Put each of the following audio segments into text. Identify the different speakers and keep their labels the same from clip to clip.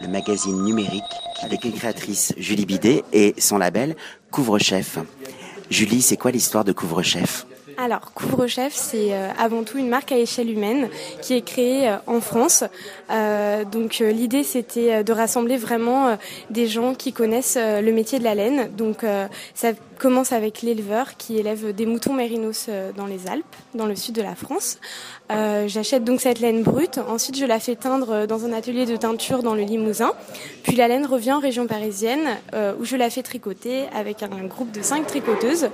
Speaker 1: Le magazine numérique avec une créatrice, Julie Bidet, et son label Couvre-Chef. Julie, c'est quoi l'histoire de Couvre-Chef?
Speaker 2: Alors, Couvre-Chef, c'est euh, avant tout une marque à échelle humaine qui est créée euh, en France. Euh, donc, l'idée, c'était de rassembler vraiment des gens qui connaissent le métier de la laine. Donc, ça commence avec l'éleveur qui élève des moutons mérinos dans les Alpes, dans le sud de la France. J'achète donc cette laine brute. Ensuite, je la fais teindre dans un atelier de teinture dans le Limousin. Puis la laine revient en région parisienne où je la fais tricoter avec un groupe de cinq tricoteuses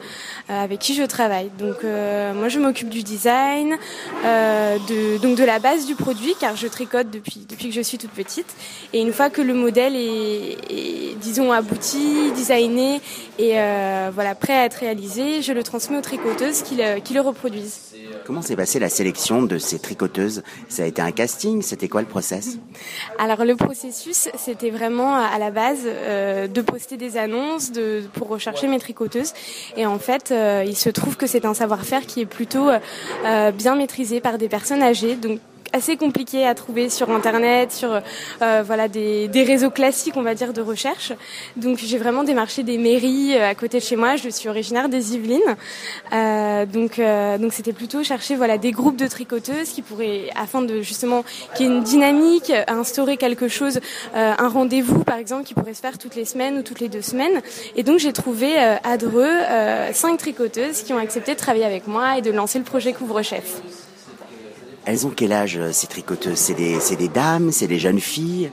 Speaker 2: avec qui je travaille. Donc, euh, moi, je m'occupe du design, euh, de, donc de la base du produit, car je tricote depuis, que je suis toute petite. Et une fois que le modèle est, disons, abouti, designé et euh, voilà, prêt à être réalisé, je le transmets aux tricoteuses qui le, qui le reproduisent.
Speaker 1: Comment s'est passée la sélection de ces tricoteuses? Ça a été un casting? C'était quoi le process?
Speaker 2: Alors le processus, c'était vraiment à la base de poster des annonces de, pour rechercher mes tricoteuses. Et en fait, il se trouve que c'est un savoir faire qui est plutôt euh, bien maîtrisé par des personnes âgées. Donc assez compliqué à trouver sur internet, sur euh, voilà des, des, réseaux classiques on va dire de recherche. Donc j'ai vraiment démarché des mairies euh, à côté de chez moi. Je suis originaire des Yvelines, euh, donc euh, donc c'était plutôt chercher voilà des groupes de tricoteuses qui pourraient afin de justement qu'il y ait une dynamique, instaurer quelque chose, euh, un rendez-vous par exemple qui pourrait se faire toutes les semaines ou toutes les deux semaines. Et donc j'ai trouvé à Dreux cinq tricoteuses qui ont accepté de travailler avec moi et de lancer le projet Couvre-chef.
Speaker 1: Elles ont quel âge ces tricoteuses? C'est des, des dames, c'est des jeunes filles?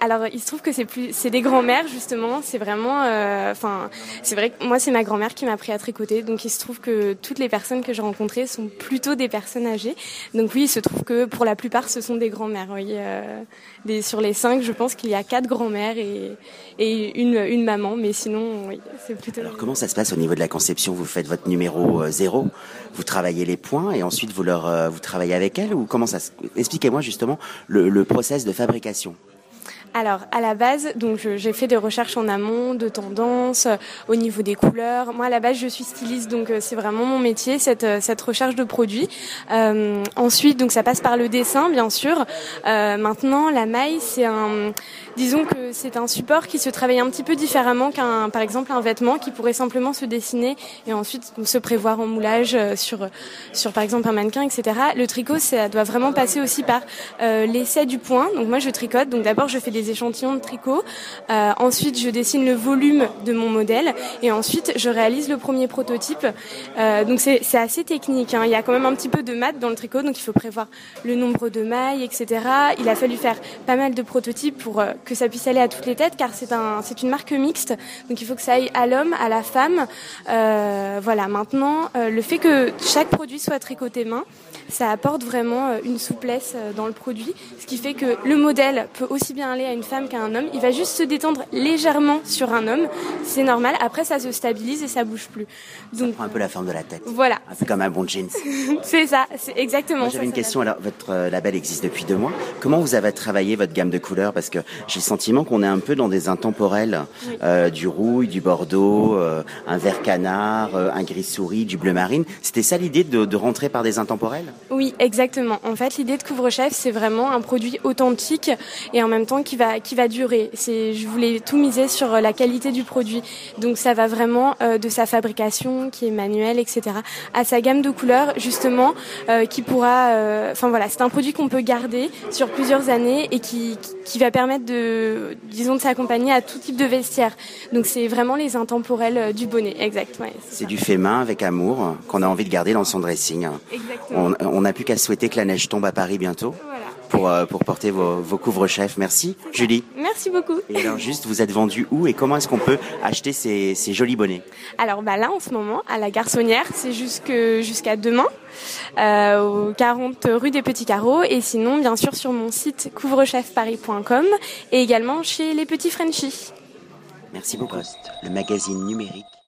Speaker 2: Alors il se trouve que c'est des grands-mères justement. C'est vraiment euh, enfin c'est vrai que moi c'est ma grand-mère qui m'a appris à tricoter. Donc il se trouve que toutes les personnes que j'ai rencontrées sont plutôt des personnes âgées. Donc oui, il se trouve que pour la plupart ce sont des grands-mères. Oui, euh, sur les cinq, je pense qu'il y a quatre grands-mères et, une, maman. Mais sinon, oui, c'est plutôt.
Speaker 1: Alors comment ça se passe au niveau de la conception? Vous faites votre numéro euh, zéro, vous travaillez les points et ensuite vous travaillez avec elles ou comment ça Expliquez-moi justement le, le process de fabrication.
Speaker 2: Alors, à la base, donc j'ai fait des recherches en amont, de tendances, euh, au niveau des couleurs. Moi, à la base, je suis styliste, donc euh, c'est vraiment mon métier, cette, euh, cette recherche de produits. Euh, ensuite, donc ça passe par le dessin, bien sûr. Euh, maintenant, la maille, c'est un, disons que c'est un support qui se travaille un petit peu différemment qu'un, par exemple, un vêtement qui pourrait simplement se dessiner et ensuite se prévoir en moulage sur, sur par exemple un mannequin, etc. Le tricot, ça doit vraiment passer aussi par euh, l'essai du point. Donc moi, je tricote. Donc d'abord, je fais des des échantillons de tricot. Euh, ensuite, je dessine le volume de mon modèle et ensuite, je réalise le premier prototype. Euh, donc, c'est assez technique. Hein. Il y a quand même un petit peu de maths dans le tricot, donc il faut prévoir le nombre de mailles, etc. Il a fallu faire pas mal de prototypes pour euh, que ça puisse aller à toutes les têtes, car c'est c'est une marque mixte. Donc, il faut que ça aille à l'homme, à la femme. Voilà. Maintenant, le fait que chaque produit soit tricoté main, ça apporte vraiment une souplesse dans le produit, ce qui fait que le modèle peut aussi bien aller à une femme qu'à un homme. Il va juste se détendre légèrement sur un homme. C'est normal. Après, ça se stabilise et ça bouge plus.
Speaker 1: Donc, ça prend un peu la forme de la tête.
Speaker 2: Voilà.
Speaker 1: C'est comme un bon jeans.
Speaker 2: c'est ça. C'est exactement
Speaker 1: J'avais une question. Alors, votre euh, label existe depuis deux mois. Comment vous avez travaillé votre gamme de couleurs? Parce que j'ai le sentiment qu'on est un peu dans des intemporels. Euh, du rouille, du bordeaux, euh, un vert canard, euh, un gris souris, du bleu marine. C'était ça l'idée de, de rentrer par des intemporels?
Speaker 2: Oui, exactement. En fait, l'idée de couvre-chef, c'est vraiment un produit authentique et en même temps qui va qui va durer. C'est je voulais tout miser sur euh, la qualité du produit. Donc ça va vraiment euh, de sa fabrication qui est manuelle, etc. à sa gamme de couleurs justement euh, qui pourra. Enfin voilà, c'est un produit qu'on peut garder sur plusieurs années et qui qui va permettre de disons de s'accompagner à tout type de vestiaire. Donc c'est vraiment les intemporels du bonnet, exact. Ouais,
Speaker 1: C'est du fait main avec amour qu'on a envie de garder dans son dressing.
Speaker 2: Exactement.
Speaker 1: On n'a plus qu'à souhaiter que la neige tombe à Paris bientôt.
Speaker 2: Voilà.
Speaker 1: Pour, euh, pour porter vos, vos couvre-chefs. Merci, Julie.
Speaker 2: Merci beaucoup.
Speaker 1: Et alors juste, vous êtes vendu où et comment est-ce qu'on peut acheter ces, ces jolis bonnets?
Speaker 2: Alors bah là en ce moment à la Garçonnière, c'est jusque jusqu'à demain euh, au 40 rue des Petits Carreaux et sinon bien sûr sur mon site couvre-chefparis.com et également chez les Petits Frenchies.
Speaker 1: Merci beaucoup. Le magazine numérique